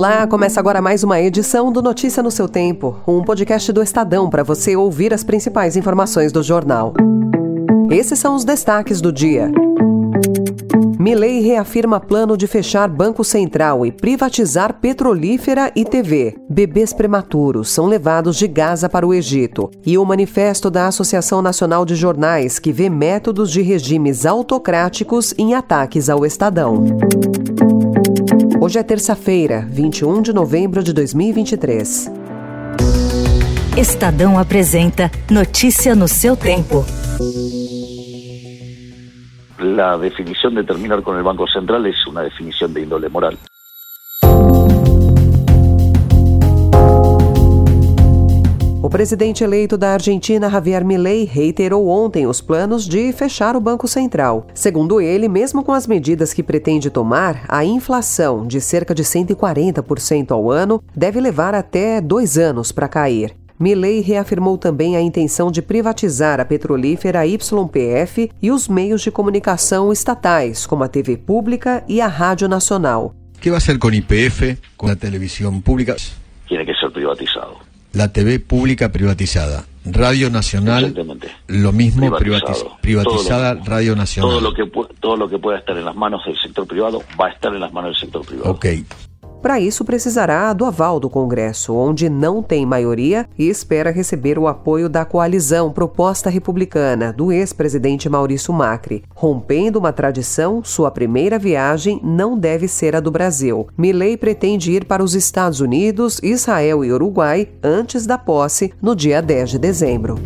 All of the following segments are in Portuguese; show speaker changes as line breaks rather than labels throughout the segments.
Olá, começa agora mais uma edição do Notícia no seu Tempo, um podcast do Estadão para você ouvir as principais informações do jornal. Esses são os destaques do dia. Milley reafirma plano de fechar Banco Central e privatizar petrolífera e TV. Bebês prematuros são levados de Gaza para o Egito. E o manifesto da Associação Nacional de Jornais, que vê métodos de regimes autocráticos em ataques ao Estadão. Hoje é terça-feira, 21 de novembro de 2023.
Estadão apresenta Notícia no seu tempo.
la definición de terminar con el Banco Central es una definición de índole moral.
O presidente eleito da Argentina, Javier Milei, reiterou ontem os planos de fechar o Banco Central. Segundo ele, mesmo com as medidas que pretende tomar, a inflação, de cerca de 140% ao ano, deve levar até dois anos para cair. Milley reafirmou também a intenção de privatizar a petrolífera YPF e os meios de comunicação estatais, como a TV pública e a Rádio Nacional.
O que vai ser com IPF, com a televisão pública?
Tiene que ser privatizado.
La TV pública privatizada. Radio Nacional, lo mismo privatizada lo, Radio Nacional.
Todo lo, que, todo lo que pueda estar en las manos del sector privado va a estar en las manos del sector privado.
Ok.
Para isso, precisará do aval do Congresso, onde não tem maioria e espera receber o apoio da coalizão proposta republicana do ex-presidente Maurício Macri. Rompendo uma tradição, sua primeira viagem não deve ser a do Brasil. Milley pretende ir para os Estados Unidos, Israel e Uruguai antes da posse, no dia 10 de dezembro.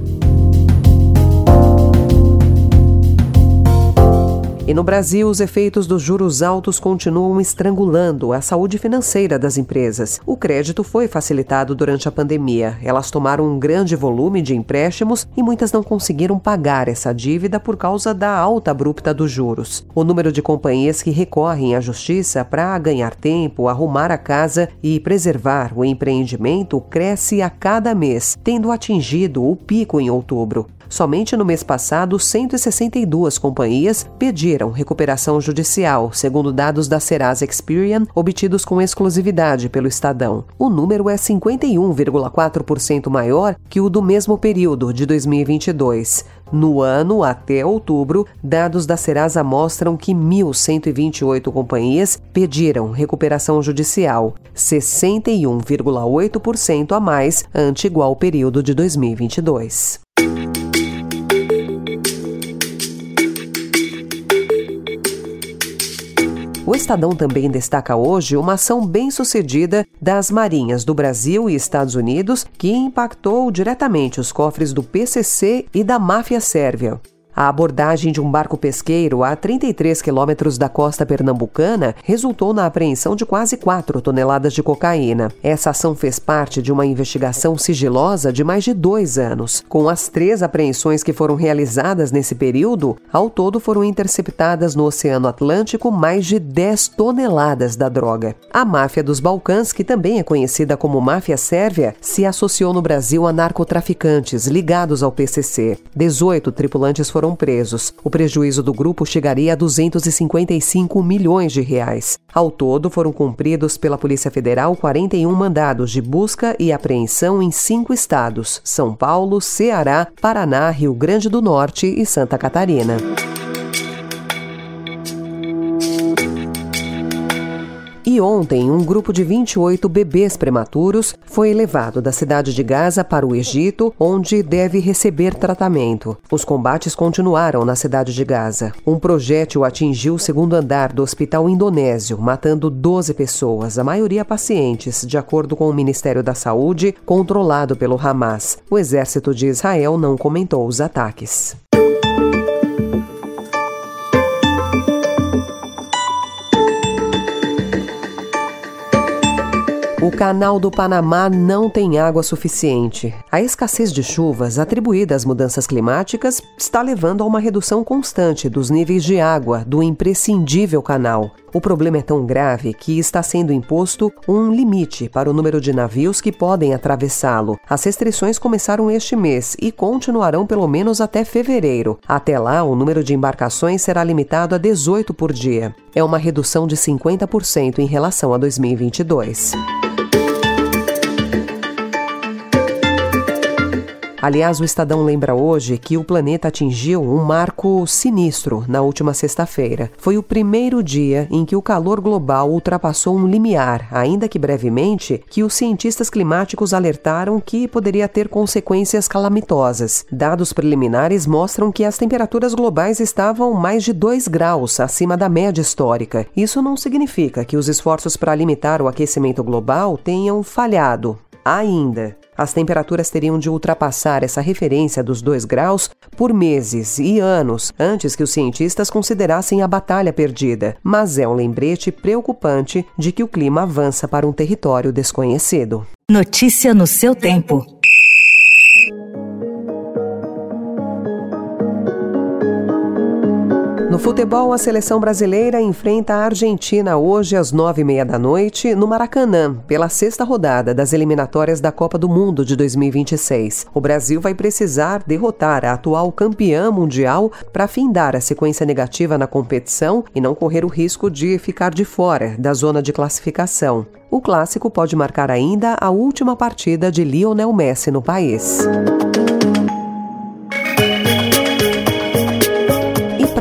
E no Brasil, os efeitos dos juros altos continuam estrangulando a saúde financeira das empresas. O crédito foi facilitado durante a pandemia. Elas tomaram um grande volume de empréstimos e muitas não conseguiram pagar essa dívida por causa da alta abrupta dos juros. O número de companhias que recorrem à justiça para ganhar tempo, arrumar a casa e preservar o empreendimento cresce a cada mês, tendo atingido o pico em outubro. Somente no mês passado, 162 companhias pediram recuperação judicial, segundo dados da Serasa Experian, obtidos com exclusividade pelo Estadão. O número é 51,4% maior que o do mesmo período de 2022. No ano até outubro, dados da Serasa mostram que 1.128 companhias pediram recuperação judicial, 61,8% a mais ante igual período de 2022. O Estadão também destaca hoje uma ação bem-sucedida das Marinhas do Brasil e Estados Unidos que impactou diretamente os cofres do PCC e da máfia sérvia. A abordagem de um barco pesqueiro a 33 quilômetros da costa pernambucana resultou na apreensão de quase 4 toneladas de cocaína. Essa ação fez parte de uma investigação sigilosa de mais de dois anos. Com as três apreensões que foram realizadas nesse período, ao todo foram interceptadas no Oceano Atlântico mais de 10 toneladas da droga. A máfia dos Balcãs, que também é conhecida como máfia sérvia, se associou no Brasil a narcotraficantes ligados ao PCC. 18 tripulantes foram foram presos. O prejuízo do grupo chegaria a 255 milhões de reais. Ao todo, foram cumpridos pela Polícia Federal 41 mandados de busca e apreensão em cinco estados: São Paulo, Ceará, Paraná, Rio Grande do Norte e Santa Catarina. E ontem, um grupo de 28 bebês prematuros foi levado da cidade de Gaza para o Egito, onde deve receber tratamento. Os combates continuaram na cidade de Gaza. Um projétil atingiu o segundo andar do hospital indonésio, matando 12 pessoas, a maioria pacientes, de acordo com o Ministério da Saúde, controlado pelo Hamas. O exército de Israel não comentou os ataques. O Canal do Panamá não tem água suficiente. A escassez de chuvas atribuída às mudanças climáticas está levando a uma redução constante dos níveis de água do imprescindível canal. O problema é tão grave que está sendo imposto um limite para o número de navios que podem atravessá-lo. As restrições começaram este mês e continuarão pelo menos até fevereiro. Até lá, o número de embarcações será limitado a 18 por dia. É uma redução de 50% em relação a 2022. Aliás, o Estadão lembra hoje que o planeta atingiu um marco sinistro na última sexta-feira. Foi o primeiro dia em que o calor global ultrapassou um limiar, ainda que brevemente, que os cientistas climáticos alertaram que poderia ter consequências calamitosas. Dados preliminares mostram que as temperaturas globais estavam mais de 2 graus acima da média histórica. Isso não significa que os esforços para limitar o aquecimento global tenham falhado. Ainda. As temperaturas teriam de ultrapassar essa referência dos 2 graus por meses e anos antes que os cientistas considerassem a batalha perdida, mas é um lembrete preocupante de que o clima avança para um território desconhecido.
Notícia no seu tempo.
No futebol, a seleção brasileira enfrenta a Argentina hoje às nove e meia da noite no Maracanã, pela sexta rodada das eliminatórias da Copa do Mundo de 2026. O Brasil vai precisar derrotar a atual campeã mundial para findar a sequência negativa na competição e não correr o risco de ficar de fora da zona de classificação. O clássico pode marcar ainda a última partida de Lionel Messi no país.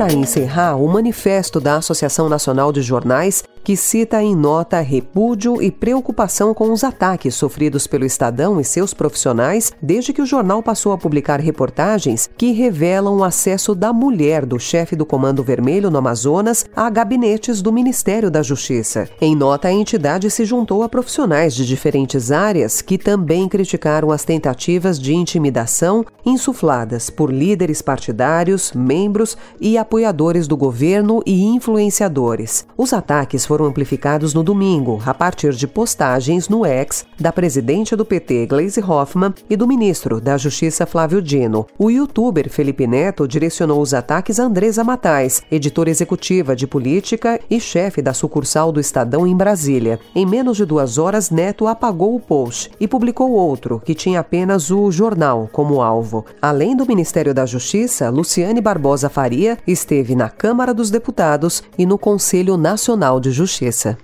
Para encerrar, o manifesto da Associação Nacional de Jornais que cita em nota repúdio e preocupação com os ataques sofridos pelo Estadão e seus profissionais desde que o jornal passou a publicar reportagens que revelam o acesso da mulher do chefe do Comando Vermelho no Amazonas a gabinetes do Ministério da Justiça. Em nota, a entidade se juntou a profissionais de diferentes áreas que também criticaram as tentativas de intimidação insufladas por líderes partidários, membros e apoiadores do governo e influenciadores. Os ataques foram amplificados no domingo, a partir de postagens no ex da presidente do PT, Gleisi Hoffmann, e do ministro da Justiça, Flávio Dino. O youtuber Felipe Neto direcionou os ataques a Andresa Matais, editora executiva de política e chefe da sucursal do Estadão em Brasília. Em menos de duas horas, Neto apagou o post e publicou outro, que tinha apenas o jornal como alvo. Além do Ministério da Justiça, Luciane Barbosa Faria esteve na Câmara dos Deputados e no Conselho Nacional de Justiça. Justiça.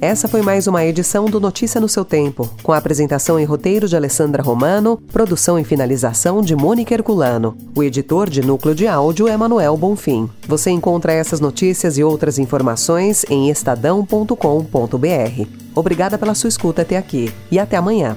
Essa foi mais uma edição do Notícia no seu Tempo, com a apresentação e roteiro de Alessandra Romano, produção e finalização de Mônica Herculano. O editor de núcleo de áudio é Manuel Bonfim. Você encontra essas notícias e outras informações em estadão.com.br. Obrigada pela sua escuta até aqui e até amanhã.